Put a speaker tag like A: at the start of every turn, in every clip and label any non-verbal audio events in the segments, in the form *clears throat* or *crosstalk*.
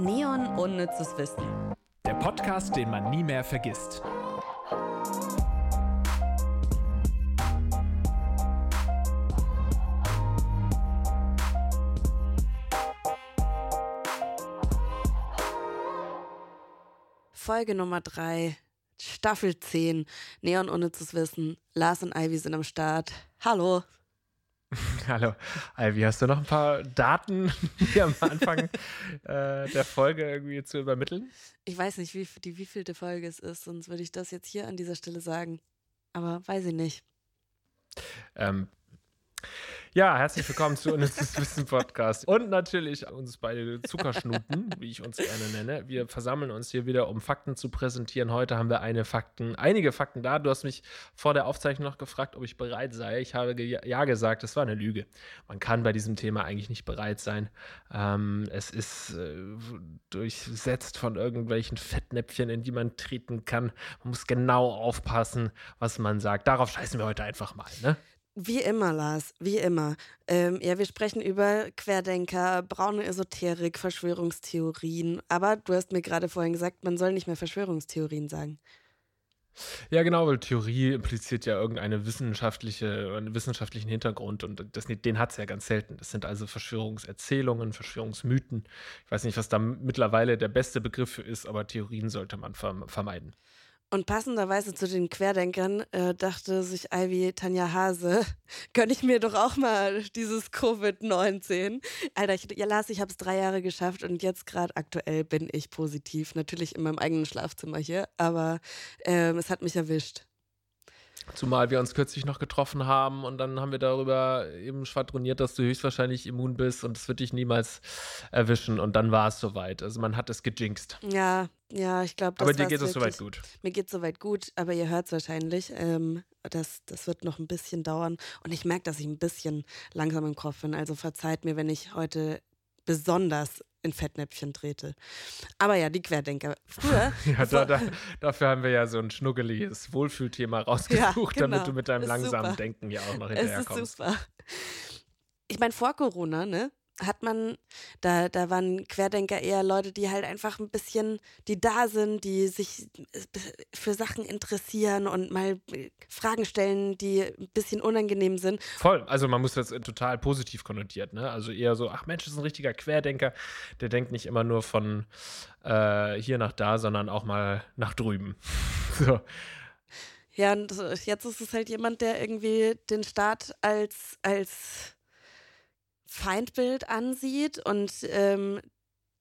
A: Neon Unnützes Wissen.
B: Der Podcast, den man nie mehr vergisst.
A: Folge Nummer 3, Staffel 10, Neon Unnützes Wissen. Lars und Ivy sind am Start. Hallo.
B: Hallo, Ivy, hast du noch ein paar Daten hier am Anfang äh, der Folge irgendwie zu übermitteln?
A: Ich weiß nicht, wie die wievielte Folge es ist, sonst würde ich das jetzt hier an dieser Stelle sagen. Aber weiß ich nicht.
B: Ähm, ja, herzlich willkommen zu Unnützes *laughs* Wissen Podcast. Und natürlich uns beide Zuckerschnuten, wie ich uns gerne nenne. Wir versammeln uns hier wieder, um Fakten zu präsentieren. Heute haben wir eine Fakten, einige Fakten da. Du hast mich vor der Aufzeichnung noch gefragt, ob ich bereit sei. Ich habe ge ja gesagt, das war eine Lüge. Man kann bei diesem Thema eigentlich nicht bereit sein. Ähm, es ist äh, durchsetzt von irgendwelchen Fettnäpfchen, in die man treten kann. Man muss genau aufpassen, was man sagt. Darauf scheißen wir heute einfach mal, ne?
A: Wie immer, Lars, wie immer. Ähm, ja, wir sprechen über Querdenker, braune Esoterik, Verschwörungstheorien. Aber du hast mir gerade vorhin gesagt, man soll nicht mehr Verschwörungstheorien sagen.
B: Ja, genau, weil Theorie impliziert ja irgendeine wissenschaftliche, einen wissenschaftlichen Hintergrund und das, den hat es ja ganz selten. Das sind also Verschwörungserzählungen, Verschwörungsmythen. Ich weiß nicht, was da mittlerweile der beste Begriff für ist, aber Theorien sollte man vermeiden.
A: Und passenderweise zu den Querdenkern äh, dachte sich Ivy Tanja Hase, *laughs* gönne ich mir doch auch mal dieses Covid-19. Alter, ich, ja Lars, ich habe es drei Jahre geschafft und jetzt gerade aktuell bin ich positiv. Natürlich in meinem eigenen Schlafzimmer hier, aber ähm, es hat mich erwischt.
B: Zumal wir uns kürzlich noch getroffen haben und dann haben wir darüber eben schwadroniert, dass du höchstwahrscheinlich immun bist und es wird dich niemals erwischen. Und dann war es soweit. Also man hat es gejinxt.
A: Ja, ja, ich glaube,
B: Aber dir geht es soweit gut.
A: Mir geht es soweit gut, aber ihr hört es wahrscheinlich. Ähm, das, das wird noch ein bisschen dauern. Und ich merke, dass ich ein bisschen langsam im Kopf bin. Also verzeiht mir, wenn ich heute besonders in Fettnäpfchen trete. Aber ja, die Querdenker. Früher. *laughs*
B: ja, da, da, dafür haben wir ja so ein schnuggeliges Wohlfühlthema rausgesucht, *laughs* ja, genau. damit du mit deinem langsamen super. Denken ja auch noch hinterherkommst. Es ist super.
A: Ich meine, vor Corona, ne? Hat man, da, da waren Querdenker eher Leute, die halt einfach ein bisschen, die da sind, die sich äh, für Sachen interessieren und mal äh, Fragen stellen, die ein bisschen unangenehm sind.
B: Voll, also man muss das total positiv konnotiert, ne? Also eher so, ach Mensch, das ist ein richtiger Querdenker, der denkt nicht immer nur von äh, hier nach da, sondern auch mal nach drüben. *laughs* so.
A: Ja, und jetzt ist es halt jemand, der irgendwie den Staat als, als Feindbild ansieht und ähm,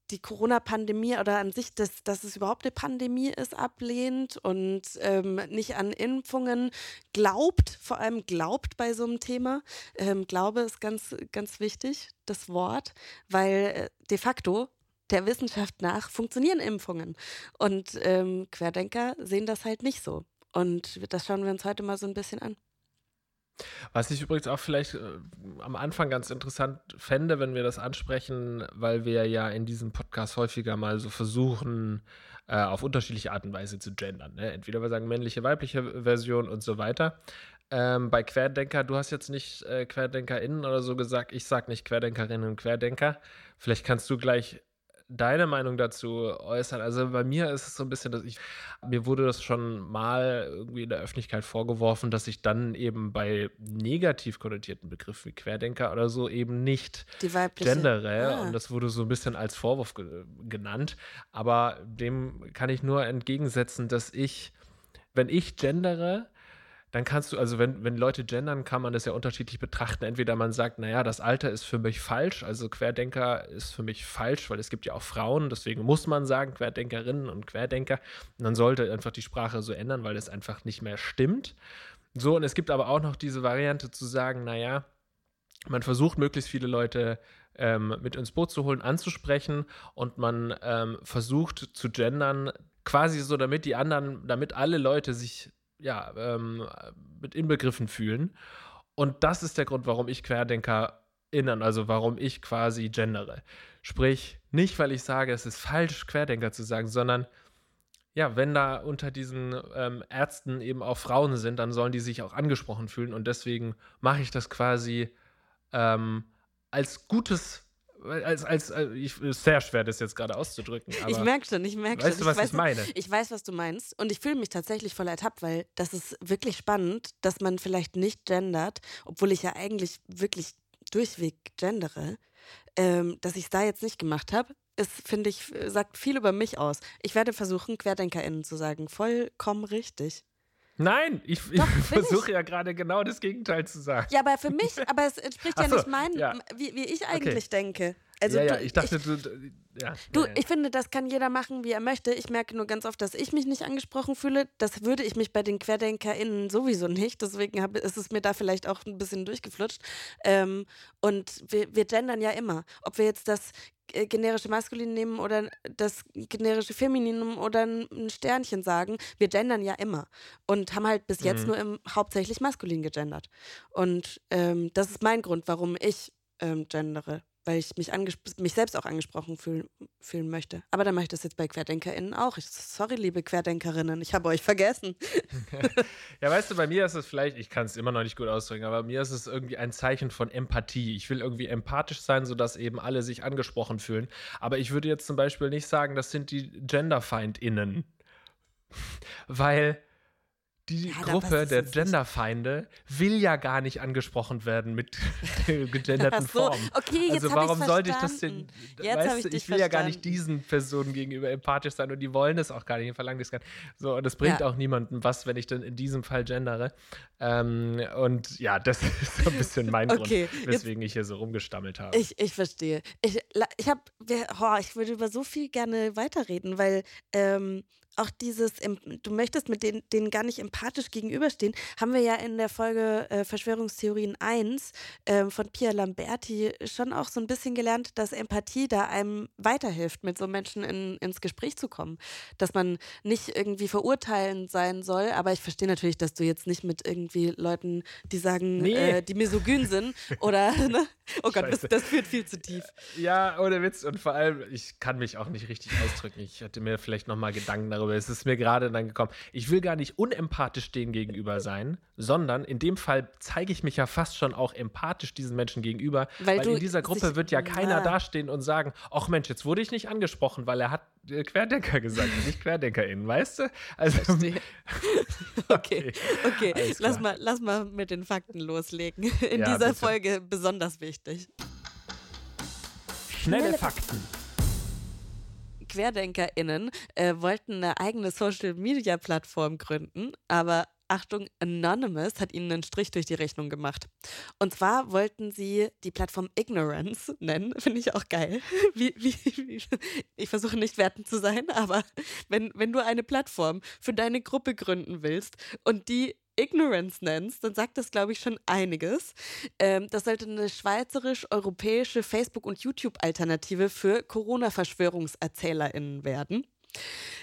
A: die Corona-Pandemie oder an sich, dass, dass es überhaupt eine Pandemie ist, ablehnt und ähm, nicht an Impfungen glaubt, vor allem glaubt bei so einem Thema. Ähm, Glaube ist ganz, ganz wichtig, das Wort, weil äh, de facto der Wissenschaft nach funktionieren Impfungen. Und ähm, Querdenker sehen das halt nicht so. Und das schauen wir uns heute mal so ein bisschen an.
B: Was ich übrigens auch vielleicht äh, am Anfang ganz interessant fände, wenn wir das ansprechen, weil wir ja in diesem Podcast häufiger mal so versuchen, äh, auf unterschiedliche Art und Weise zu gendern. Ne? Entweder wir sagen männliche, weibliche Version und so weiter. Ähm, bei Querdenker, du hast jetzt nicht äh, QuerdenkerInnen oder so gesagt, ich sag nicht Querdenkerinnen und Querdenker. Vielleicht kannst du gleich deine Meinung dazu äußern. Also bei mir ist es so ein bisschen, dass ich, mir wurde das schon mal irgendwie in der Öffentlichkeit vorgeworfen, dass ich dann eben bei negativ konnotierten Begriffen wie Querdenker oder so eben nicht gendere. Ah. Und das wurde so ein bisschen als Vorwurf ge genannt. Aber dem kann ich nur entgegensetzen, dass ich, wenn ich gendere, dann kannst du, also wenn, wenn Leute gendern, kann man das ja unterschiedlich betrachten. Entweder man sagt, naja, das Alter ist für mich falsch, also Querdenker ist für mich falsch, weil es gibt ja auch Frauen, deswegen muss man sagen, Querdenkerinnen und Querdenker. Und dann sollte einfach die Sprache so ändern, weil es einfach nicht mehr stimmt. So, und es gibt aber auch noch diese Variante zu sagen, naja, man versucht möglichst viele Leute ähm, mit ins Boot zu holen, anzusprechen und man ähm, versucht zu gendern, quasi so, damit die anderen, damit alle Leute sich ja, ähm, mit inbegriffen fühlen. Und das ist der Grund, warum ich Querdenker innen, also warum ich quasi gendere. Sprich, nicht, weil ich sage, es ist falsch, Querdenker zu sagen, sondern ja, wenn da unter diesen ähm, Ärzten eben auch Frauen sind, dann sollen die sich auch angesprochen fühlen und deswegen mache ich das quasi ähm, als gutes als, als, als ich, ist sehr schwer, das jetzt gerade auszudrücken.
A: ich merke schon, ich merke
B: schon.
A: Weißt
B: du, was
A: ich,
B: ich meine?
A: Ich weiß, was du meinst. Und ich fühle mich tatsächlich voll ertappt, weil das ist wirklich spannend, dass man vielleicht nicht gendert, obwohl ich ja eigentlich wirklich durchweg gendere, ähm, dass ich es da jetzt nicht gemacht habe. Ist, finde ich, sagt viel über mich aus. Ich werde versuchen, QuerdenkerInnen zu sagen. Vollkommen richtig.
B: Nein, ich, ich versuche ja gerade genau das Gegenteil zu sagen.
A: Ja, aber für mich, aber es entspricht ja so, nicht meinem, ja. wie, wie ich eigentlich okay. denke.
B: Also ja, ja, du, ich dachte, ich, du, ja.
A: Du,
B: ja,
A: ich finde, das kann jeder machen, wie er möchte. Ich merke nur ganz oft, dass ich mich nicht angesprochen fühle. Das würde ich mich bei den QuerdenkerInnen sowieso nicht. Deswegen hab, ist es mir da vielleicht auch ein bisschen durchgeflutscht. Ähm, und wir, wir gendern ja immer. Ob wir jetzt das generische Maskulin nehmen oder das generische Femininum oder ein Sternchen sagen. Wir gendern ja immer und haben halt bis jetzt mhm. nur im, hauptsächlich maskulin gegendert. Und ähm, das ist mein Grund, warum ich ähm, gendere weil ich mich, mich selbst auch angesprochen fühl fühlen möchte. Aber dann mache ich das jetzt bei QuerdenkerInnen auch. Ich, sorry, liebe Querdenkerinnen, ich habe euch vergessen. *laughs*
B: ja, weißt du, bei mir ist es vielleicht, ich kann es immer noch nicht gut ausdrücken, aber bei mir ist es irgendwie ein Zeichen von Empathie. Ich will irgendwie empathisch sein, sodass eben alle sich angesprochen fühlen. Aber ich würde jetzt zum Beispiel nicht sagen, das sind die GenderfeindInnen. *laughs* Weil die ja, Gruppe der Genderfeinde will ja gar nicht angesprochen werden mit *laughs* gegenderten so. Formen.
A: Okay, jetzt
B: also warum sollte ich das denn? Jetzt weißt du, ich, ich will verstanden. ja gar nicht diesen Personen gegenüber empathisch sein und die wollen es auch gar nicht, die verlangen das gar nicht. So, und das bringt ja. auch niemandem was, wenn ich dann in diesem Fall gendere. Ähm, und ja, *laughs* das ist so ein bisschen mein okay, Grund, weswegen jetzt, ich hier so rumgestammelt habe.
A: Ich, ich verstehe. Ich, ich habe, oh, ich würde über so viel gerne weiterreden, weil ähm, auch dieses, du möchtest mit denen, denen gar nicht empathisch gegenüberstehen, haben wir ja in der Folge äh, Verschwörungstheorien 1 äh, von Pia Lamberti schon auch so ein bisschen gelernt, dass Empathie da einem weiterhilft, mit so Menschen in, ins Gespräch zu kommen. Dass man nicht irgendwie verurteilend sein soll, aber ich verstehe natürlich, dass du jetzt nicht mit irgendwie Leuten, die sagen, nee. äh, die misogyn sind *laughs* oder, ne? oh Gott, das, das, führt viel zu tief.
B: Ja, ohne Witz und vor allem, ich kann mich auch nicht richtig ausdrücken. Ich hatte mir vielleicht nochmal Gedanken darüber aber es ist mir gerade dann gekommen. Ich will gar nicht unempathisch denen gegenüber sein, sondern in dem Fall zeige ich mich ja fast schon auch empathisch diesen Menschen gegenüber, weil, weil in dieser Gruppe wird ja keiner ja. dastehen und sagen, ach Mensch, jetzt wurde ich nicht angesprochen, weil er hat äh, Querdenker gesagt, *laughs* nicht QuerdenkerInnen, weißt du?
A: Also, *laughs* *laughs* okay, okay, okay. Lass, mal, lass mal mit den Fakten loslegen. In ja, dieser bitte. Folge besonders wichtig.
B: Schnelle Fakten.
A: QuerdenkerInnen äh, wollten eine eigene Social-Media-Plattform gründen, aber Achtung, Anonymous hat ihnen einen Strich durch die Rechnung gemacht. Und zwar wollten sie die Plattform Ignorance *laughs* nennen. Finde ich auch geil. *laughs* Wie, wie, wie, ich versuche nicht wertend zu sein, aber wenn, wenn du eine Plattform für deine Gruppe gründen willst und die Ignorance nennst, dann sagt das, glaube ich, schon einiges. Ähm, das sollte eine schweizerisch-europäische Facebook- und YouTube-Alternative für Corona-VerschwörungserzählerInnen werden.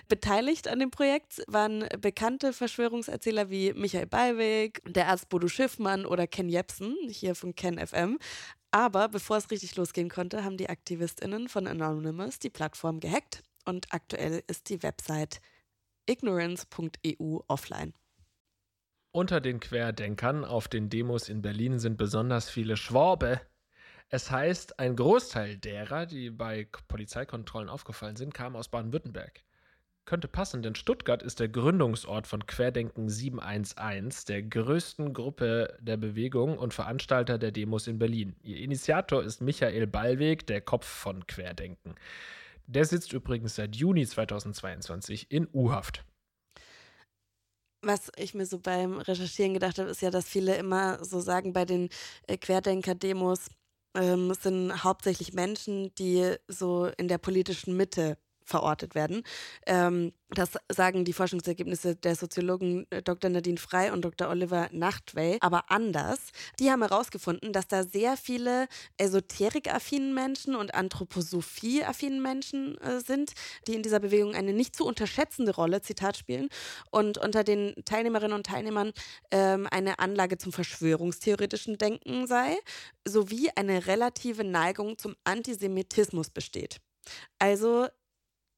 A: Beteiligt an dem Projekt waren bekannte Verschwörungserzähler wie Michael Ballweg, der Arzt Bodo Schiffmann oder Ken Jepsen, hier von Ken FM. Aber bevor es richtig losgehen konnte, haben die AktivistInnen von Anonymous die Plattform gehackt und aktuell ist die Website ignorance.eu offline.
B: Unter den Querdenkern auf den Demos in Berlin sind besonders viele Schwabe. Es heißt, ein Großteil derer, die bei Polizeikontrollen aufgefallen sind, kamen aus Baden-Württemberg. Könnte passen, denn Stuttgart ist der Gründungsort von Querdenken 711, der größten Gruppe der Bewegung und Veranstalter der Demos in Berlin. Ihr Initiator ist Michael Ballweg, der Kopf von Querdenken. Der sitzt übrigens seit Juni 2022 in U-Haft
A: was ich mir so beim Recherchieren gedacht habe, ist ja, dass viele immer so sagen, bei den äh, Querdenker-Demos ähm, sind hauptsächlich Menschen, die so in der politischen Mitte verortet werden. Ähm, das sagen die Forschungsergebnisse der Soziologen äh, Dr. Nadine Frey und Dr. Oliver Nachtwey, aber anders. Die haben herausgefunden, dass da sehr viele esoterikaffinen Menschen und Anthroposophie-affinen Menschen äh, sind, die in dieser Bewegung eine nicht zu unterschätzende Rolle, Zitat, spielen und unter den Teilnehmerinnen und Teilnehmern ähm, eine Anlage zum verschwörungstheoretischen Denken sei, sowie eine relative Neigung zum Antisemitismus besteht. Also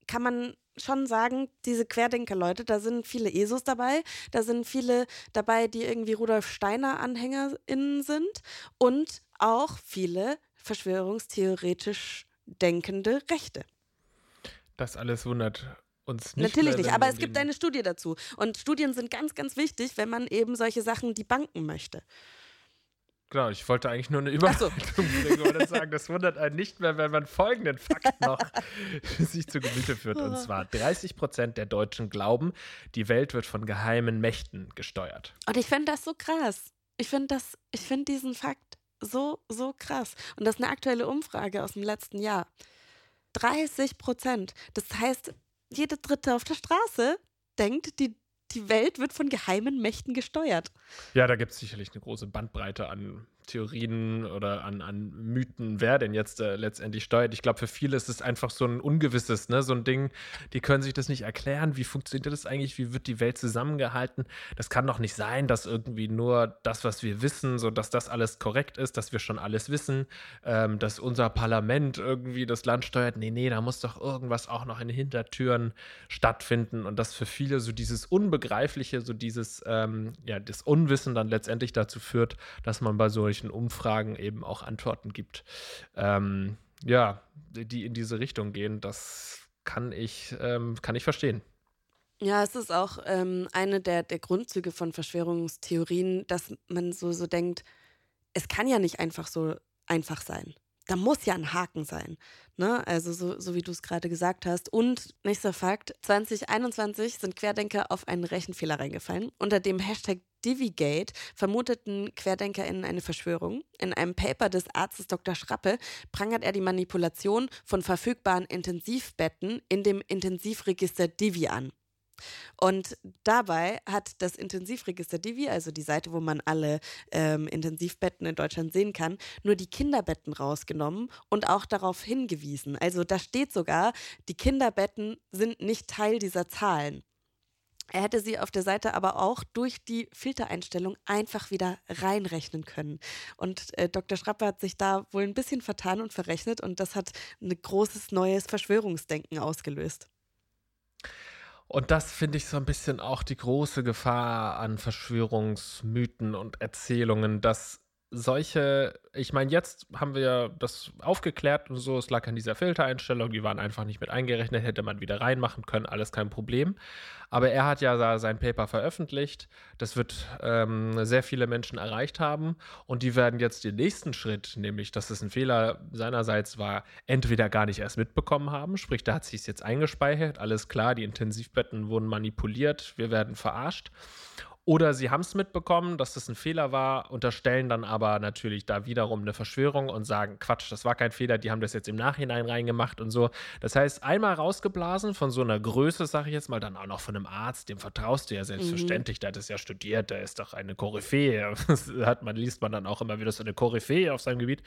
A: kann man schon sagen, diese Querdenker-Leute, da sind viele ESOs dabei, da sind viele dabei, die irgendwie Rudolf Steiner AnhängerInnen sind und auch viele verschwörungstheoretisch denkende Rechte.
B: Das alles wundert uns nicht.
A: Natürlich nicht, aber es gibt eine Studie dazu. Und Studien sind ganz, ganz wichtig, wenn man eben solche Sachen debunken möchte.
B: Genau, ich wollte eigentlich nur eine Überleitung so. *laughs* bringen und sagen, das wundert einen nicht mehr, wenn man folgenden Fakt noch *laughs* sich zu Gemüte führt. Und zwar 30 Prozent der Deutschen glauben, die Welt wird von geheimen Mächten gesteuert.
A: Und ich finde das so krass. Ich finde das, ich finde diesen Fakt so, so krass. Und das ist eine aktuelle Umfrage aus dem letzten Jahr. 30 Prozent. Das heißt, jede Dritte auf der Straße denkt, die die Welt wird von geheimen Mächten gesteuert.
B: Ja, da gibt es sicherlich eine große Bandbreite an Theorien oder an, an Mythen, wer denn jetzt äh, letztendlich steuert. Ich glaube, für viele ist es einfach so ein ungewisses, ne? so ein Ding, die können sich das nicht erklären. Wie funktioniert das eigentlich? Wie wird die Welt zusammengehalten? Das kann doch nicht sein, dass irgendwie nur das, was wir wissen, so dass das alles korrekt ist, dass wir schon alles wissen, ähm, dass unser Parlament irgendwie das Land steuert. Nee, nee, da muss doch irgendwas auch noch in den Hintertüren stattfinden. Und das für viele so dieses Unbegreifliche, so dieses, ähm, ja, das Unwissen dann letztendlich dazu führt, dass man bei solchen solchen Umfragen eben auch Antworten gibt, ähm, ja, die in diese Richtung gehen. Das kann ich, ähm, kann ich verstehen.
A: Ja, es ist auch ähm, eine der, der Grundzüge von Verschwörungstheorien, dass man so, so denkt, es kann ja nicht einfach so einfach sein. Da muss ja ein Haken sein. Ne? Also so, so wie du es gerade gesagt hast. Und nächster Fakt, 2021 sind Querdenker auf einen Rechenfehler reingefallen. Unter dem Hashtag Divigate vermuteten QuerdenkerInnen eine Verschwörung. In einem Paper des Arztes Dr. Schrappe prangert er die Manipulation von verfügbaren Intensivbetten in dem Intensivregister Divi an. Und dabei hat das Intensivregister Divi, also die Seite, wo man alle ähm, Intensivbetten in Deutschland sehen kann, nur die Kinderbetten rausgenommen und auch darauf hingewiesen. Also da steht sogar, die Kinderbetten sind nicht Teil dieser Zahlen. Er hätte sie auf der Seite aber auch durch die Filtereinstellung einfach wieder reinrechnen können. Und äh, Dr. Schrappe hat sich da wohl ein bisschen vertan und verrechnet und das hat ein großes neues Verschwörungsdenken ausgelöst.
B: Und das finde ich so ein bisschen auch die große Gefahr an Verschwörungsmythen und Erzählungen, dass solche, ich meine, jetzt haben wir das aufgeklärt und so, es lag an dieser Filtereinstellung, die waren einfach nicht mit eingerechnet, hätte man wieder reinmachen können, alles kein Problem. Aber er hat ja sein Paper veröffentlicht, das wird ähm, sehr viele Menschen erreicht haben und die werden jetzt den nächsten Schritt, nämlich, dass es ein Fehler seinerseits war, entweder gar nicht erst mitbekommen haben, sprich, da hat sich es jetzt eingespeichert, alles klar, die Intensivbetten wurden manipuliert, wir werden verarscht oder sie haben es mitbekommen, dass das ein Fehler war, unterstellen dann aber natürlich da wiederum eine Verschwörung und sagen, Quatsch, das war kein Fehler, die haben das jetzt im Nachhinein reingemacht und so. Das heißt, einmal rausgeblasen von so einer Größe, sage ich jetzt mal, dann auch noch von einem Arzt, dem vertraust du ja selbstverständlich, mhm. der hat es ja studiert, der ist doch eine Koryphäe. Das *laughs* hat man, liest man dann auch immer wieder so eine Koryphäe auf seinem Gebiet.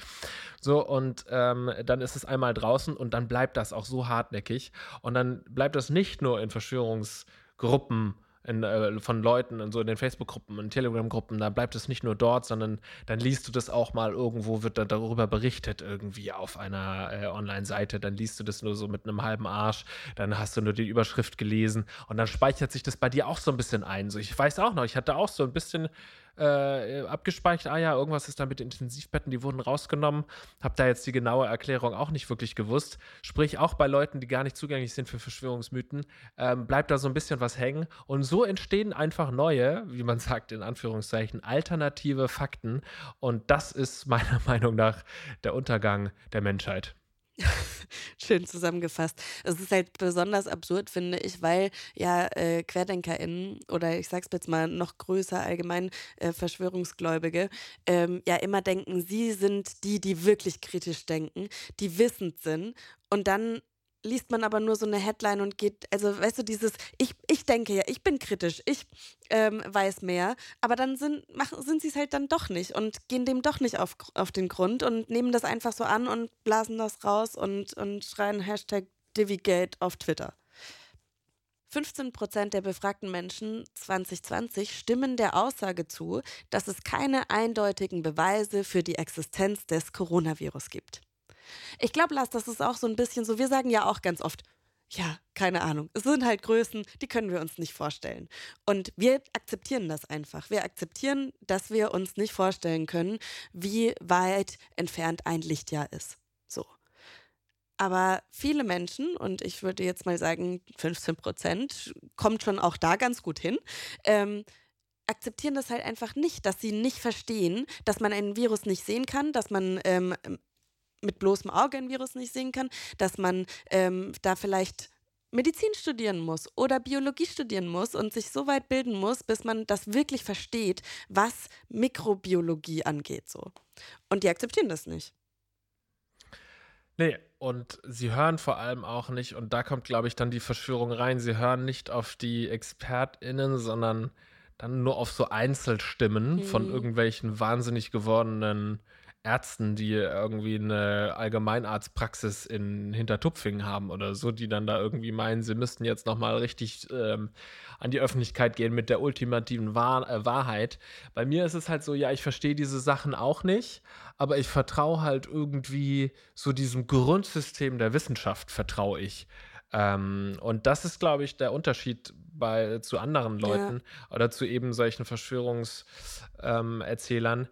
B: So, und ähm, dann ist es einmal draußen und dann bleibt das auch so hartnäckig. Und dann bleibt das nicht nur in Verschwörungsgruppen in, äh, von Leuten in so in den Facebook-Gruppen und Telegram-Gruppen, da bleibt es nicht nur dort, sondern dann liest du das auch mal irgendwo, wird da darüber berichtet, irgendwie auf einer äh, Online-Seite, dann liest du das nur so mit einem halben Arsch, dann hast du nur die Überschrift gelesen und dann speichert sich das bei dir auch so ein bisschen ein. So, ich weiß auch noch, ich hatte auch so ein bisschen äh, abgespeichert, ah ja, irgendwas ist da mit Intensivbetten, die wurden rausgenommen. Hab da jetzt die genaue Erklärung auch nicht wirklich gewusst. Sprich, auch bei Leuten, die gar nicht zugänglich sind für Verschwörungsmythen, ähm, bleibt da so ein bisschen was hängen. Und so entstehen einfach neue, wie man *laughs* sagt, in Anführungszeichen, alternative Fakten. Und das ist meiner *laughs* Meinung nach der Untergang der Menschheit. *laughs*
A: Schön zusammengefasst. Es ist halt besonders absurd, finde ich, weil ja äh, QuerdenkerInnen oder ich sag's jetzt mal noch größer allgemein äh, Verschwörungsgläubige ähm, ja immer denken, sie sind die, die wirklich kritisch denken, die wissend sind und dann liest man aber nur so eine Headline und geht, also weißt du, dieses, ich, ich denke ja, ich bin kritisch, ich ähm, weiß mehr, aber dann sind, sind sie es halt dann doch nicht und gehen dem doch nicht auf, auf den Grund und nehmen das einfach so an und blasen das raus und, und schreien Hashtag Divigate auf Twitter. 15 Prozent der befragten Menschen 2020 stimmen der Aussage zu, dass es keine eindeutigen Beweise für die Existenz des Coronavirus gibt. Ich glaube, Lars, das ist auch so ein bisschen so, wir sagen ja auch ganz oft, ja, keine Ahnung. Es sind halt Größen, die können wir uns nicht vorstellen. Und wir akzeptieren das einfach. Wir akzeptieren, dass wir uns nicht vorstellen können, wie weit entfernt ein Lichtjahr ist. So. Aber viele Menschen, und ich würde jetzt mal sagen, 15 Prozent, kommt schon auch da ganz gut hin, ähm, akzeptieren das halt einfach nicht, dass sie nicht verstehen, dass man ein Virus nicht sehen kann, dass man ähm, mit bloßem Auge ein Virus nicht sehen kann, dass man ähm, da vielleicht Medizin studieren muss oder Biologie studieren muss und sich so weit bilden muss, bis man das wirklich versteht, was Mikrobiologie angeht. So. Und die akzeptieren das nicht.
B: Nee, und sie hören vor allem auch nicht, und da kommt, glaube ich, dann die Verschwörung rein, sie hören nicht auf die ExpertInnen, sondern dann nur auf so Einzelstimmen mhm. von irgendwelchen wahnsinnig gewordenen Ärzten, die irgendwie eine Allgemeinarztpraxis in Hintertupfingen haben oder so, die dann da irgendwie meinen, sie müssten jetzt nochmal richtig ähm, an die Öffentlichkeit gehen mit der ultimativen Wahr äh, Wahrheit. Bei mir ist es halt so, ja, ich verstehe diese Sachen auch nicht, aber ich vertraue halt irgendwie so diesem Grundsystem der Wissenschaft, vertraue ich. Ähm, und das ist, glaube ich, der Unterschied bei, zu anderen Leuten ja. oder zu eben solchen Verschwörungserzählern. Ähm,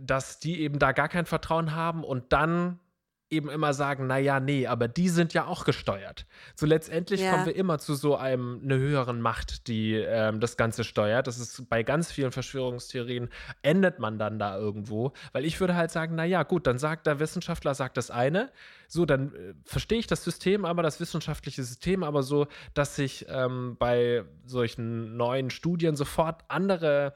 B: dass die eben da gar kein Vertrauen haben und dann eben immer sagen, naja, nee, aber die sind ja auch gesteuert. So letztendlich ja. kommen wir immer zu so einem einer höheren Macht, die ähm, das Ganze steuert. Das ist bei ganz vielen Verschwörungstheorien endet man dann da irgendwo, weil ich würde halt sagen, naja, gut, dann sagt der Wissenschaftler sagt das eine, so dann äh, verstehe ich das System, aber das wissenschaftliche System, aber so, dass sich ähm, bei solchen neuen Studien sofort andere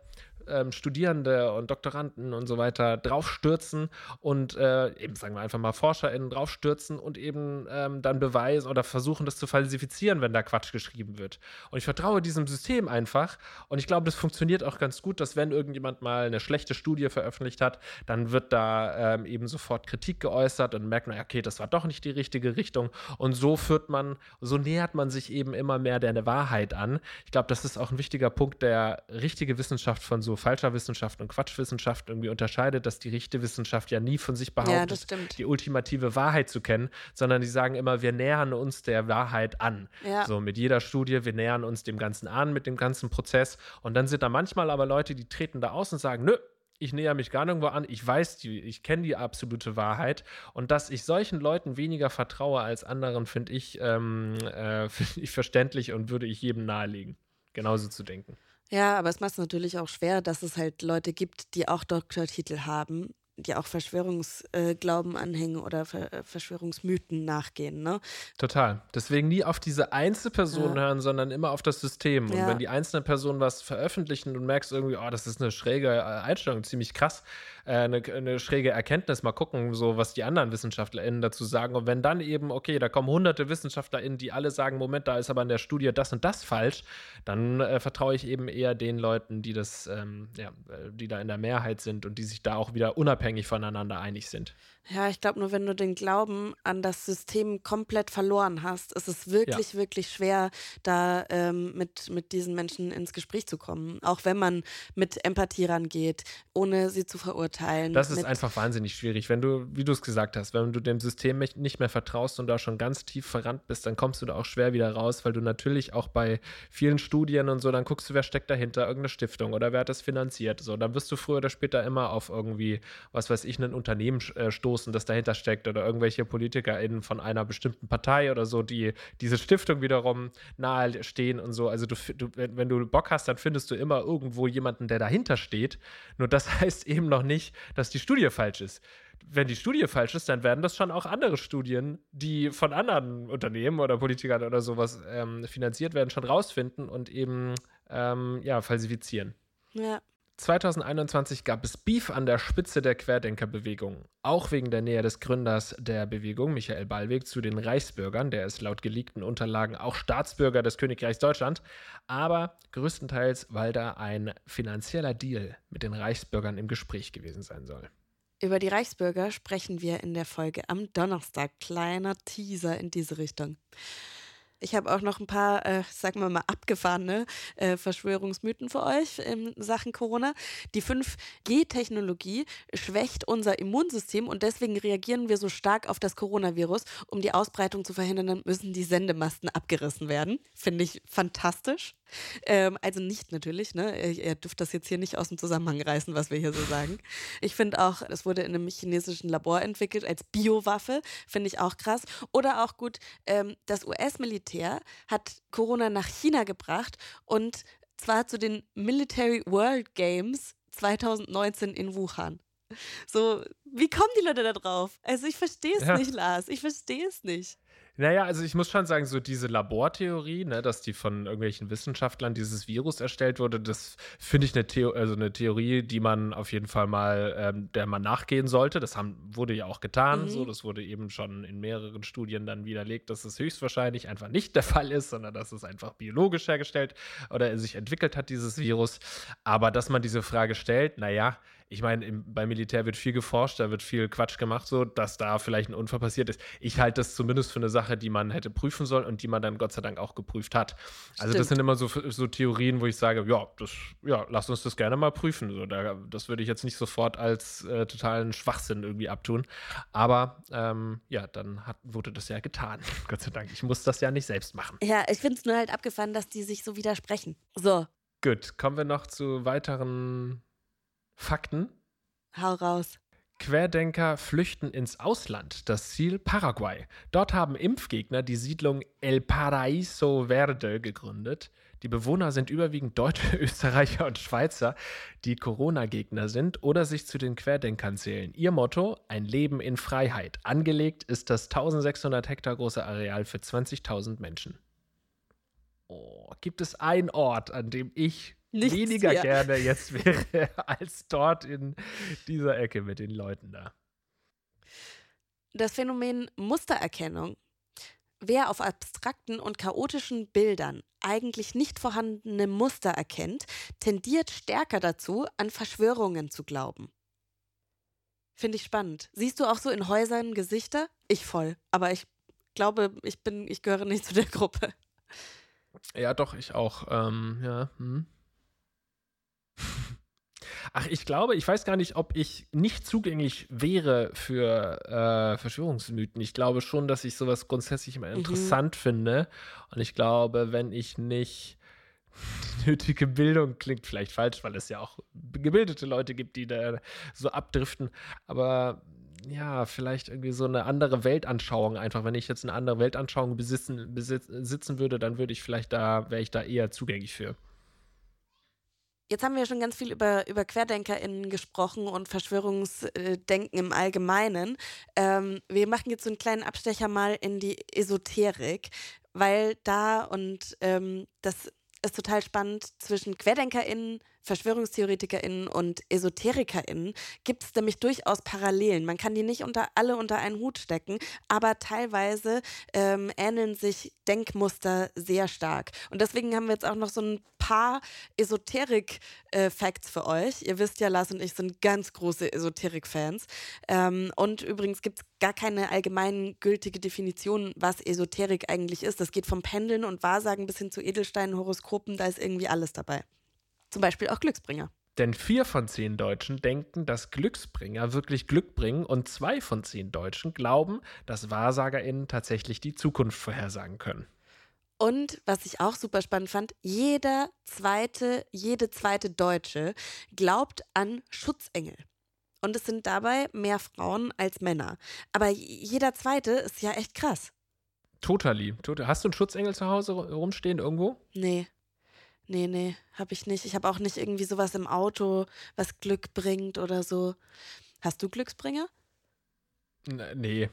B: ähm, Studierende und Doktoranden und so weiter draufstürzen und äh, eben, sagen wir einfach mal, ForscherInnen draufstürzen und eben ähm, dann beweisen oder versuchen, das zu falsifizieren, wenn da Quatsch geschrieben wird. Und ich vertraue diesem System einfach und ich glaube, das funktioniert auch ganz gut, dass wenn irgendjemand mal eine schlechte Studie veröffentlicht hat, dann wird da ähm, eben sofort Kritik geäußert und merkt man, okay, das war doch nicht die richtige Richtung. Und so führt man, so nähert man sich eben immer mehr der Wahrheit an. Ich glaube, das ist auch ein wichtiger Punkt, der richtige Wissenschaft von so falscher Wissenschaft und Quatschwissenschaft irgendwie unterscheidet, dass die richtige Wissenschaft ja nie von sich behauptet, ja, die ultimative Wahrheit zu kennen, sondern die sagen immer, wir nähern uns der Wahrheit an. Ja. So mit jeder Studie, wir nähern uns dem Ganzen an, mit dem ganzen Prozess. Und dann sind da manchmal aber Leute, die treten da aus und sagen, nö, ich näher mich gar nirgendwo an, ich weiß die, ich kenne die absolute Wahrheit und dass ich solchen Leuten weniger vertraue als anderen, finde ich, ähm, äh, *laughs* find ich verständlich und würde ich jedem nahelegen, genauso zu denken.
A: Ja, aber es macht es natürlich auch schwer, dass es halt Leute gibt, die auch Doktortitel haben die auch Verschwörungsglauben äh, anhängen oder Ver äh, Verschwörungsmythen nachgehen. Ne?
B: Total. Deswegen nie auf diese Einzelperson ja. hören, sondern immer auf das System. Und ja. wenn die einzelne Person was veröffentlichen und merkst irgendwie, oh, das ist eine schräge äh, Einstellung, ziemlich krass, äh, eine, eine, schräge Erkenntnis, mal gucken, so was die anderen WissenschaftlerInnen dazu sagen. Und wenn dann eben, okay, da kommen hunderte WissenschaftlerInnen, die alle sagen, Moment, da ist aber in der Studie das und das falsch, dann äh, vertraue ich eben eher den Leuten, die das, ähm, ja, die da in der Mehrheit sind und die sich da auch wieder unabhängig voneinander einig sind.
A: Ja, ich glaube, nur wenn du den Glauben an das System komplett verloren hast, ist es wirklich, ja. wirklich schwer, da ähm, mit, mit diesen Menschen ins Gespräch zu kommen. Auch wenn man mit Empathie rangeht, ohne sie zu verurteilen.
B: Das ist einfach wahnsinnig schwierig. Wenn du, wie du es gesagt hast, wenn du dem System nicht mehr vertraust und da schon ganz tief verrannt bist, dann kommst du da auch schwer wieder raus, weil du natürlich auch bei vielen Studien und so, dann guckst du, wer steckt dahinter, irgendeine Stiftung oder wer hat das finanziert. So, dann wirst du früher oder später immer auf irgendwie, was weiß ich, ein Unternehmen äh, stoßen stoßen, das dahinter steckt oder irgendwelche PolitikerInnen von einer bestimmten Partei oder so, die diese Stiftung wiederum nahe stehen und so. Also du, du, wenn du Bock hast, dann findest du immer irgendwo jemanden, der dahinter steht. Nur das *laughs* heißt eben noch nicht, dass die Studie falsch ist wenn die Studie falsch ist, dann werden das schon auch andere Studien, die von anderen Unternehmen oder Politikern oder sowas ähm, finanziert werden, schon rausfinden und eben ähm, ja, falsifizieren.
A: Ja.
B: 2021 gab es Beef an der Spitze der Querdenkerbewegung, auch wegen der Nähe des Gründers der Bewegung, Michael Ballweg, zu den Reichsbürgern. Der ist laut geleakten Unterlagen auch Staatsbürger des Königreichs Deutschland, aber größtenteils, weil da ein finanzieller Deal mit den Reichsbürgern im Gespräch gewesen sein soll.
A: Über die Reichsbürger sprechen wir in der Folge am Donnerstag. Kleiner Teaser in diese Richtung. Ich habe auch noch ein paar, äh, sagen wir mal, abgefahrene äh, Verschwörungsmythen für euch in Sachen Corona. Die 5G-Technologie schwächt unser Immunsystem und deswegen reagieren wir so stark auf das Coronavirus. Um die Ausbreitung zu verhindern, müssen die Sendemasten abgerissen werden. Finde ich fantastisch. Ähm, also nicht natürlich, ne? Ihr dürft das jetzt hier nicht aus dem Zusammenhang reißen, was wir hier so sagen. Ich finde auch, es wurde in einem chinesischen Labor entwickelt als Biowaffe, finde ich auch krass. Oder auch gut, ähm, das US-Militär hat Corona nach China gebracht und zwar zu den Military World Games 2019 in Wuhan. So, wie kommen die Leute da drauf? Also ich verstehe es ja. nicht, Lars. Ich verstehe es nicht.
B: Naja, also ich muss schon sagen, so diese Labortheorie, ne, dass die von irgendwelchen Wissenschaftlern dieses Virus erstellt wurde, das finde ich eine, Theo also eine Theorie, die man auf jeden Fall mal, ähm, der man nachgehen sollte. Das haben, wurde ja auch getan. Mhm. So, das wurde eben schon in mehreren Studien dann widerlegt, dass es höchstwahrscheinlich einfach nicht der Fall ist, sondern dass es einfach biologisch hergestellt oder sich entwickelt hat, dieses Virus. Aber dass man diese Frage stellt, naja, ich meine, beim Militär wird viel geforscht, da wird viel Quatsch gemacht, so dass da vielleicht ein Unfall passiert ist. Ich halte das zumindest für eine Sache, die man hätte prüfen sollen und die man dann Gott sei Dank auch geprüft hat. Also Stimmt. das sind immer so, so Theorien, wo ich sage, ja, das, ja, lass uns das gerne mal prüfen. So, da, das würde ich jetzt nicht sofort als äh, totalen Schwachsinn irgendwie abtun. Aber ähm, ja, dann hat, wurde das ja getan. *laughs* Gott sei Dank. Ich muss das ja nicht selbst machen.
A: Ja, ich finde es nur halt abgefahren, dass die sich so widersprechen. So.
B: Gut, kommen wir noch zu weiteren Fakten.
A: Hau raus.
B: Querdenker flüchten ins Ausland. Das Ziel Paraguay. Dort haben Impfgegner die Siedlung El Paraíso Verde gegründet. Die Bewohner sind überwiegend Deutsche, *laughs* Österreicher und Schweizer, die Corona-Gegner sind oder sich zu den Querdenkern zählen. Ihr Motto: ein Leben in Freiheit. Angelegt ist das 1600 Hektar große Areal für 20.000 Menschen. Oh, gibt es einen Ort, an dem ich Nichts weniger hier. gerne jetzt wäre *laughs* als dort in dieser Ecke mit den Leuten da.
A: Das Phänomen Mustererkennung. Wer auf abstrakten und chaotischen Bildern eigentlich nicht vorhandene Muster erkennt, tendiert stärker dazu, an Verschwörungen zu glauben. Finde ich spannend. Siehst du auch so in Häusern Gesichter? Ich voll. Aber ich glaube, ich bin, ich gehöre nicht zu der Gruppe.
B: Ja, doch, ich auch. Ähm, ja. Hm. Ach, ich glaube, ich weiß gar nicht, ob ich nicht zugänglich wäre für äh, Verschwörungsmythen. Ich glaube schon, dass ich sowas grundsätzlich immer mhm. interessant finde. Und ich glaube, wenn ich nicht *laughs* nötige Bildung klingt vielleicht falsch, weil es ja auch gebildete Leute gibt, die da so abdriften. Aber ja, vielleicht irgendwie so eine andere Weltanschauung einfach. Wenn ich jetzt eine andere Weltanschauung besitzen, besitzen würde, dann würde ich vielleicht da, wäre ich da eher zugänglich für.
A: Jetzt haben wir schon ganz viel über, über QuerdenkerInnen gesprochen und Verschwörungsdenken im Allgemeinen. Ähm, wir machen jetzt so einen kleinen Abstecher mal in die Esoterik, weil da und ähm, das ist total spannend zwischen QuerdenkerInnen, VerschwörungstheoretikerInnen und EsoterikerInnen gibt es nämlich durchaus Parallelen. Man kann die nicht unter alle unter einen Hut stecken, aber teilweise ähm, ähneln sich Denkmuster sehr stark. Und deswegen haben wir jetzt auch noch so ein paar Esoterik-Facts äh, für euch. Ihr wisst ja, Lars und ich sind ganz große Esoterik-Fans. Ähm, und übrigens gibt es gar keine allgemeingültige Definition, was Esoterik eigentlich ist. Das geht vom Pendeln und Wahrsagen bis hin zu Edelsteinen, Horoskopen, da ist irgendwie alles dabei. Zum Beispiel auch Glücksbringer.
B: Denn vier von zehn Deutschen denken, dass Glücksbringer wirklich Glück bringen und zwei von zehn Deutschen glauben, dass WahrsagerInnen tatsächlich die Zukunft vorhersagen können.
A: Und was ich auch super spannend fand, jeder zweite, jede zweite Deutsche glaubt an Schutzengel. Und es sind dabei mehr Frauen als Männer. Aber jeder zweite ist ja echt krass.
B: Totally. Hast du einen Schutzengel zu Hause rumstehen irgendwo?
A: Nee. Nee, nee, hab ich nicht. Ich habe auch nicht irgendwie sowas im Auto, was Glück bringt oder so. Hast du Glücksbringer?
B: Nee,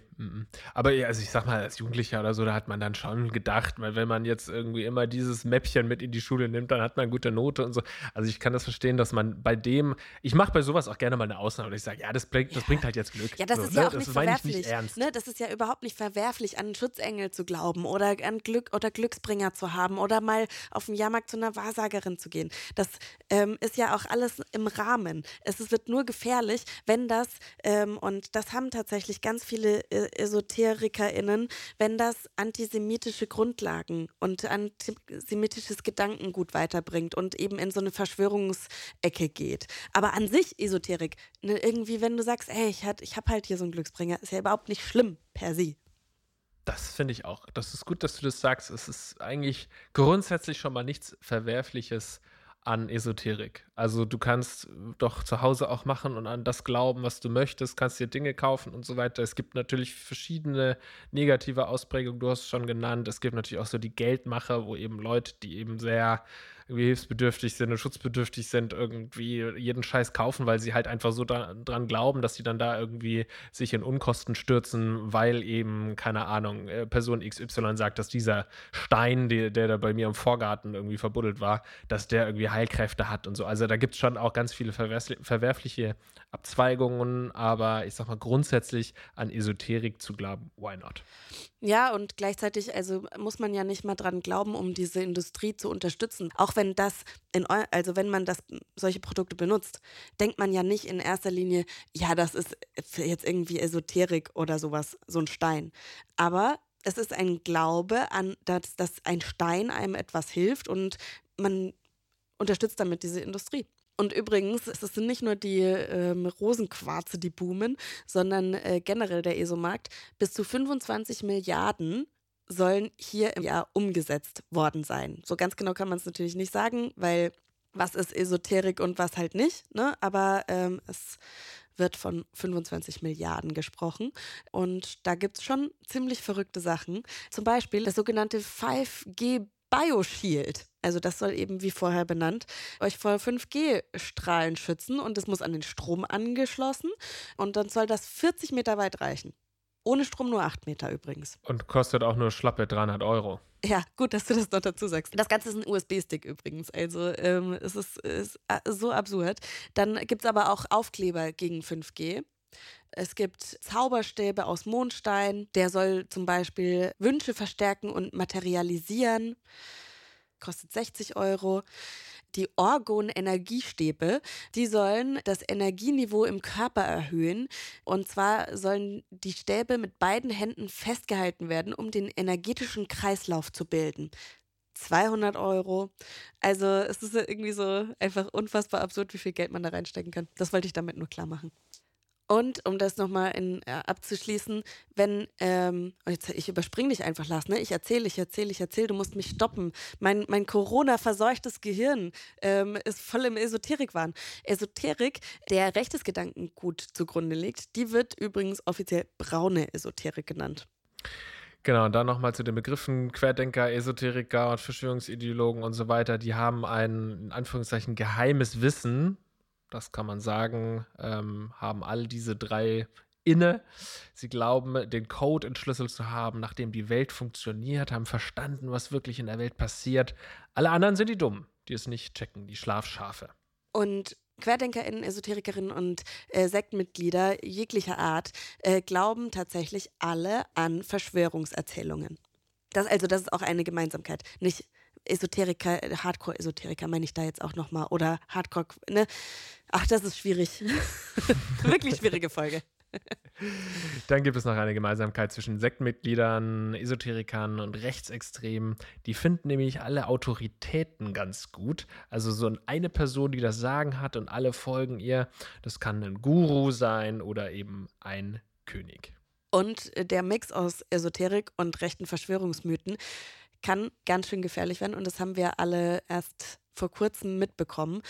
B: aber also ich sag mal, als Jugendlicher oder so, da hat man dann schon gedacht, weil wenn man jetzt irgendwie immer dieses Mäppchen mit in die Schule nimmt, dann hat man gute Note und so. Also ich kann das verstehen, dass man bei dem, ich mache bei sowas auch gerne mal eine Ausnahme, weil ich sage, ja, das bringt, ja. das bringt halt jetzt Glück.
A: Ja, das so, ist ja ne? auch nicht das verwerflich. Nicht ernst. Ne? Das ist ja überhaupt nicht verwerflich, an einen Schutzengel zu glauben oder an Glück oder Glücksbringer zu haben oder mal auf dem Jahrmarkt zu einer Wahrsagerin zu gehen. Das ähm, ist ja auch alles im Rahmen. Es wird nur gefährlich, wenn das, ähm, und das haben tatsächlich ganz viele äh, EsoterikerInnen, wenn das antisemitische Grundlagen und antisemitisches Gedankengut weiterbringt und eben in so eine Verschwörungsecke geht. Aber an sich Esoterik, ne, irgendwie, wenn du sagst, ey, ich, ich habe halt hier so einen Glücksbringer, ist ja überhaupt nicht schlimm per se.
B: Das finde ich auch. Das ist gut, dass du das sagst. Es ist eigentlich grundsätzlich schon mal nichts Verwerfliches an Esoterik. Also du kannst doch zu Hause auch machen und an das glauben, was du möchtest, kannst dir Dinge kaufen und so weiter. Es gibt natürlich verschiedene negative Ausprägungen, du hast es schon genannt. Es gibt natürlich auch so die Geldmacher, wo eben Leute, die eben sehr irgendwie hilfsbedürftig sind und schutzbedürftig sind, irgendwie jeden Scheiß kaufen, weil sie halt einfach so da, dran glauben, dass sie dann da irgendwie sich in Unkosten stürzen, weil eben, keine Ahnung, äh, Person XY sagt, dass dieser Stein, die, der da bei mir im Vorgarten irgendwie verbuddelt war, dass der irgendwie Heilkräfte hat und so. Also da gibt es schon auch ganz viele verwerfliche Abzweigungen, aber ich sag mal grundsätzlich an Esoterik zu glauben, why not?
A: Ja, und gleichzeitig, also muss man ja nicht mal dran glauben, um diese Industrie zu unterstützen. Auch wenn das in also wenn man das solche Produkte benutzt, denkt man ja nicht in erster Linie, ja, das ist jetzt irgendwie Esoterik oder sowas, so ein Stein. Aber es ist ein Glaube an, dass, dass ein Stein einem etwas hilft und man unterstützt damit diese Industrie. Und übrigens, es sind nicht nur die ähm, Rosenquarze, die boomen, sondern äh, generell der ESO-Markt. Bis zu 25 Milliarden sollen hier im Jahr umgesetzt worden sein. So ganz genau kann man es natürlich nicht sagen, weil was ist Esoterik und was halt nicht. Ne? Aber ähm, es wird von 25 Milliarden gesprochen. Und da gibt es schon ziemlich verrückte Sachen. Zum Beispiel das sogenannte 5G BioShield. Also das soll eben, wie vorher benannt, euch vor 5G-Strahlen schützen und es muss an den Strom angeschlossen und dann soll das 40 Meter weit reichen. Ohne Strom nur 8 Meter übrigens.
B: Und kostet auch nur schlappe 300 Euro.
A: Ja, gut, dass du das noch dazu sagst. Das Ganze ist ein USB-Stick übrigens. Also ähm, es ist, ist äh, so absurd. Dann gibt es aber auch Aufkleber gegen 5G. Es gibt Zauberstäbe aus Mondstein. Der soll zum Beispiel Wünsche verstärken und materialisieren. Kostet 60 Euro. Die Orgon-Energiestäbe, die sollen das Energieniveau im Körper erhöhen. Und zwar sollen die Stäbe mit beiden Händen festgehalten werden, um den energetischen Kreislauf zu bilden. 200 Euro. Also es ist irgendwie so einfach unfassbar absurd, wie viel Geld man da reinstecken kann. Das wollte ich damit nur klar machen. Und um das nochmal äh, abzuschließen, wenn, ähm, oh, jetzt, ich überspringe dich einfach, Lars, ne? Ich erzähle, ich erzähle, ich erzähle, du musst mich stoppen. Mein, mein Corona-verseuchtes Gehirn ähm, ist voll im Esoterikwahn. Esoterik, der rechtes Gedankengut zugrunde liegt, die wird übrigens offiziell braune Esoterik genannt.
B: Genau, und dann nochmal zu den Begriffen Querdenker, Esoteriker und Verschwörungsideologen und so weiter. Die haben ein, in Anführungszeichen, geheimes Wissen, das kann man sagen, ähm, haben all diese drei inne. Sie glauben, den Code entschlüsselt zu haben, nachdem die Welt funktioniert, haben verstanden, was wirklich in der Welt passiert. Alle anderen sind die Dummen, die es nicht checken, die Schlafschafe.
A: Und QuerdenkerInnen, Esoterikerinnen und äh, Sektmitglieder jeglicher Art äh, glauben tatsächlich alle an Verschwörungserzählungen. Das, also, das ist auch eine Gemeinsamkeit. Nicht Esoteriker, Hardcore-Esoteriker meine ich da jetzt auch nochmal. Oder Hardcore, ne? Ach, das ist schwierig. *laughs* Wirklich schwierige Folge.
B: Dann gibt es noch eine Gemeinsamkeit zwischen Sektmitgliedern, Esoterikern und Rechtsextremen. Die finden nämlich alle Autoritäten ganz gut. Also so eine Person, die das Sagen hat und alle folgen ihr. Das kann ein Guru sein oder eben ein König.
A: Und der Mix aus Esoterik und rechten Verschwörungsmythen kann ganz schön gefährlich werden und das haben wir alle erst vor kurzem mitbekommen.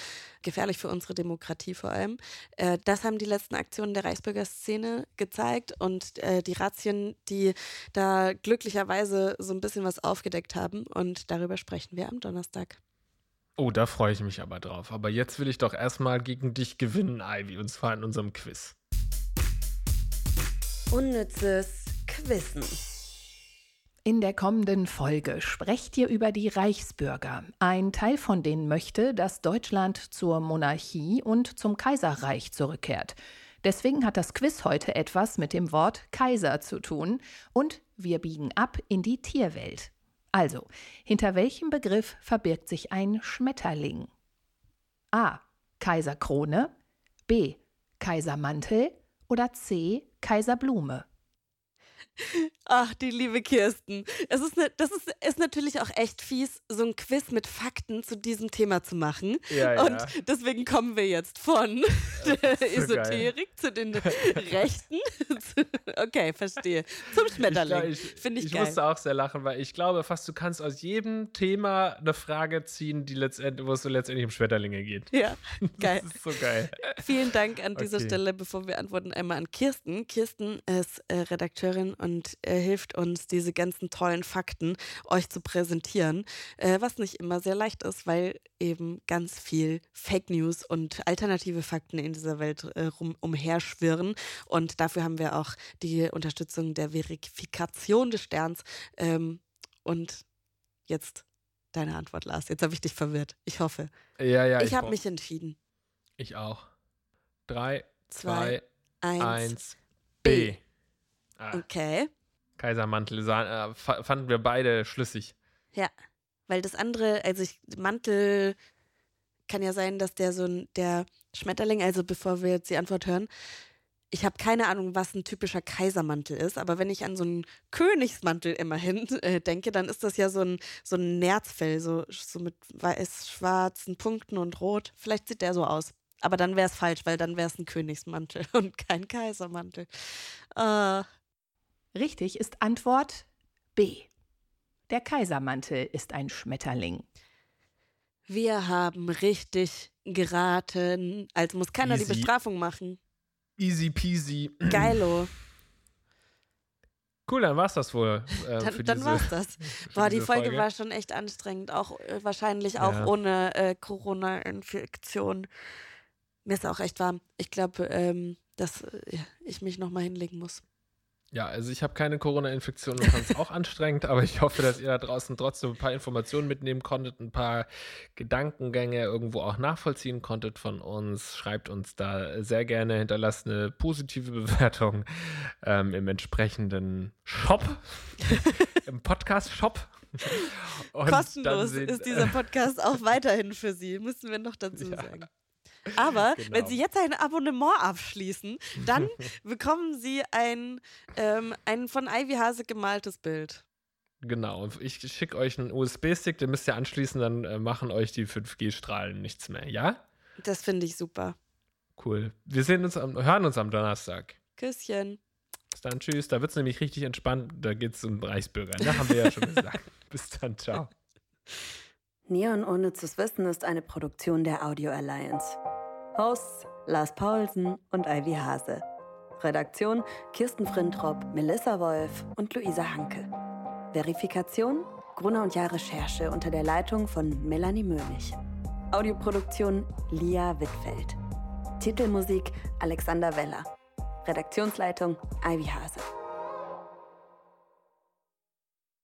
A: Gefährlich für unsere Demokratie vor allem. Äh, das haben die letzten Aktionen der Reichsbürgerszene gezeigt und äh, die Razzien, die da glücklicherweise so ein bisschen was aufgedeckt haben. Und darüber sprechen wir am Donnerstag.
B: Oh, da freue ich mich aber drauf. Aber jetzt will ich doch erstmal gegen dich gewinnen, Ivy, und zwar in unserem Quiz.
A: Unnützes Quizzen.
C: In der kommenden Folge sprecht ihr über die Reichsbürger. Ein Teil von denen möchte, dass Deutschland zur Monarchie und zum Kaiserreich zurückkehrt. Deswegen hat das Quiz heute etwas mit dem Wort Kaiser zu tun und wir biegen ab in die Tierwelt. Also, hinter welchem Begriff verbirgt sich ein Schmetterling? A. Kaiserkrone, B. Kaisermantel oder C. Kaiserblume?
A: Ach, die liebe Kirsten. Es ist ne, das ist, ist natürlich auch echt fies, so ein Quiz mit Fakten zu diesem Thema zu machen.
B: Ja, ja.
A: Und deswegen kommen wir jetzt von *laughs* der
B: so
A: Esoterik zu den Rechten. *laughs* okay, verstehe. *laughs* Zum Schmetterling.
B: Ich,
A: Finde ich,
B: ich
A: geil.
B: musste auch sehr lachen, weil ich glaube fast, du kannst aus jedem Thema eine Frage ziehen, die letztendlich, wo es so letztendlich um Schmetterlinge geht.
A: Ja, *laughs* geil.
B: Das ist so geil. *laughs*
A: Vielen Dank an dieser
B: Okay.
A: Stelle, bevor wir antworten, einmal an Kirsten. Kirsten ist äh, Redakteurin und äh, hilft uns, diese ganzen tollen Fakten euch zu präsentieren, äh, was nicht immer sehr leicht ist, weil eben ganz viel Fake News und alternative Fakten in dieser Welt äh, rum, umherschwirren. Und dafür haben wir auch die Unterstützung der Verifikation des Sterns. Ähm, und jetzt deine Antwort, Lars. Jetzt habe ich dich verwirrt. Ich hoffe.
B: Ja, ja.
A: ich habe
B: brauch-
A: mich entschieden.
B: Ich auch. Drei,
A: Zwei,
B: zwei,
A: Eins.
B: eins, B. Ah,
A: Okay.
B: Kaisermantel sah, äh, fa- fanden wir beide schlüssig.
A: Ja, weil das andere, also ich, Mantel kann ja sein, dass der so ein, der Schmetterling, also bevor wir jetzt die Antwort hören, ich habe keine Ahnung, was ein typischer Kaisermantel ist, aber wenn ich an so einen Königsmantel immerhin äh, denke, dann ist das ja so ein, so ein Nerzfell, so, so mit weiß-schwarzen Punkten und rot. Vielleicht sieht der so aus. Aber dann wäre es falsch, weil dann wäre es ein Königsmantel *laughs* und kein Kaisermantel. Äh,
C: Richtig ist Antwort B. Der Kaisermantel ist ein Schmetterling.
A: wir haben richtig geraten. Also muss keiner die
B: Easy.
A: Bestrafung machen.
B: Easy peasy.
A: Geilo. *clears throat*
B: Cool, dann war's das wohl. Äh,
A: Dann,
B: für
A: dann
B: diese,
A: war's das. *laughs* Boah, die
B: diese
A: Folge, war schon echt anstrengend. Auch äh, wahrscheinlich auch
B: Ja.
A: ohne äh, Corona-Infektion. Mir ist auch echt warm. Ich glaube, ähm, dass äh, ich mich nochmal hinlegen muss.
B: Ja, also ich habe keine Corona-Infektion und fand es auch anstrengend, aber ich hoffe, dass ihr da draußen trotzdem ein paar Informationen mitnehmen konntet, ein paar Gedankengänge irgendwo auch nachvollziehen konntet von uns. Schreibt uns da sehr gerne, hinterlasst eine positive Bewertung ähm, im entsprechenden Shop, *laughs* im Podcast-Shop.
A: Kostenlos
B: sehen-
A: ist dieser Podcast auch weiterhin für Sie, müssen wir noch dazu
B: Ja.
A: sagen. Aber *laughs*
B: Genau.
A: wenn Sie jetzt ein Abonnement abschließen, dann *laughs* bekommen Sie ein, ähm, ein von Ivy Hase gemaltes Bild.
B: Genau, ich schicke euch einen USB-Stick, den müsst ihr anschließen, dann äh, machen euch die 5G-Strahlen nichts mehr, ja?
A: Das finde ich super.
B: Cool. Wir sehen uns am, hören uns am Donnerstag.
A: Küsschen.
B: Bis dann, tschüss. Da wird es nämlich richtig entspannt. Da geht es um Reichsbürger. Ne? Haben wir ja schon *laughs* gesagt. Bis dann, ciao.
D: Neon Unnützes Wissen ist eine Produktion der Audio Alliance. Hosts Lars Paulsen und Ivy Hase. Redaktion Kirsten Frintrop, Melissa Wolf und Luisa Hanke. Verifikation Gruner und Jahr Recherche unter der Leitung von Melanie Möhlich. Audioproduktion Lia Wittfeld. Titelmusik Alexander Weller. Redaktionsleitung Ivy Hase.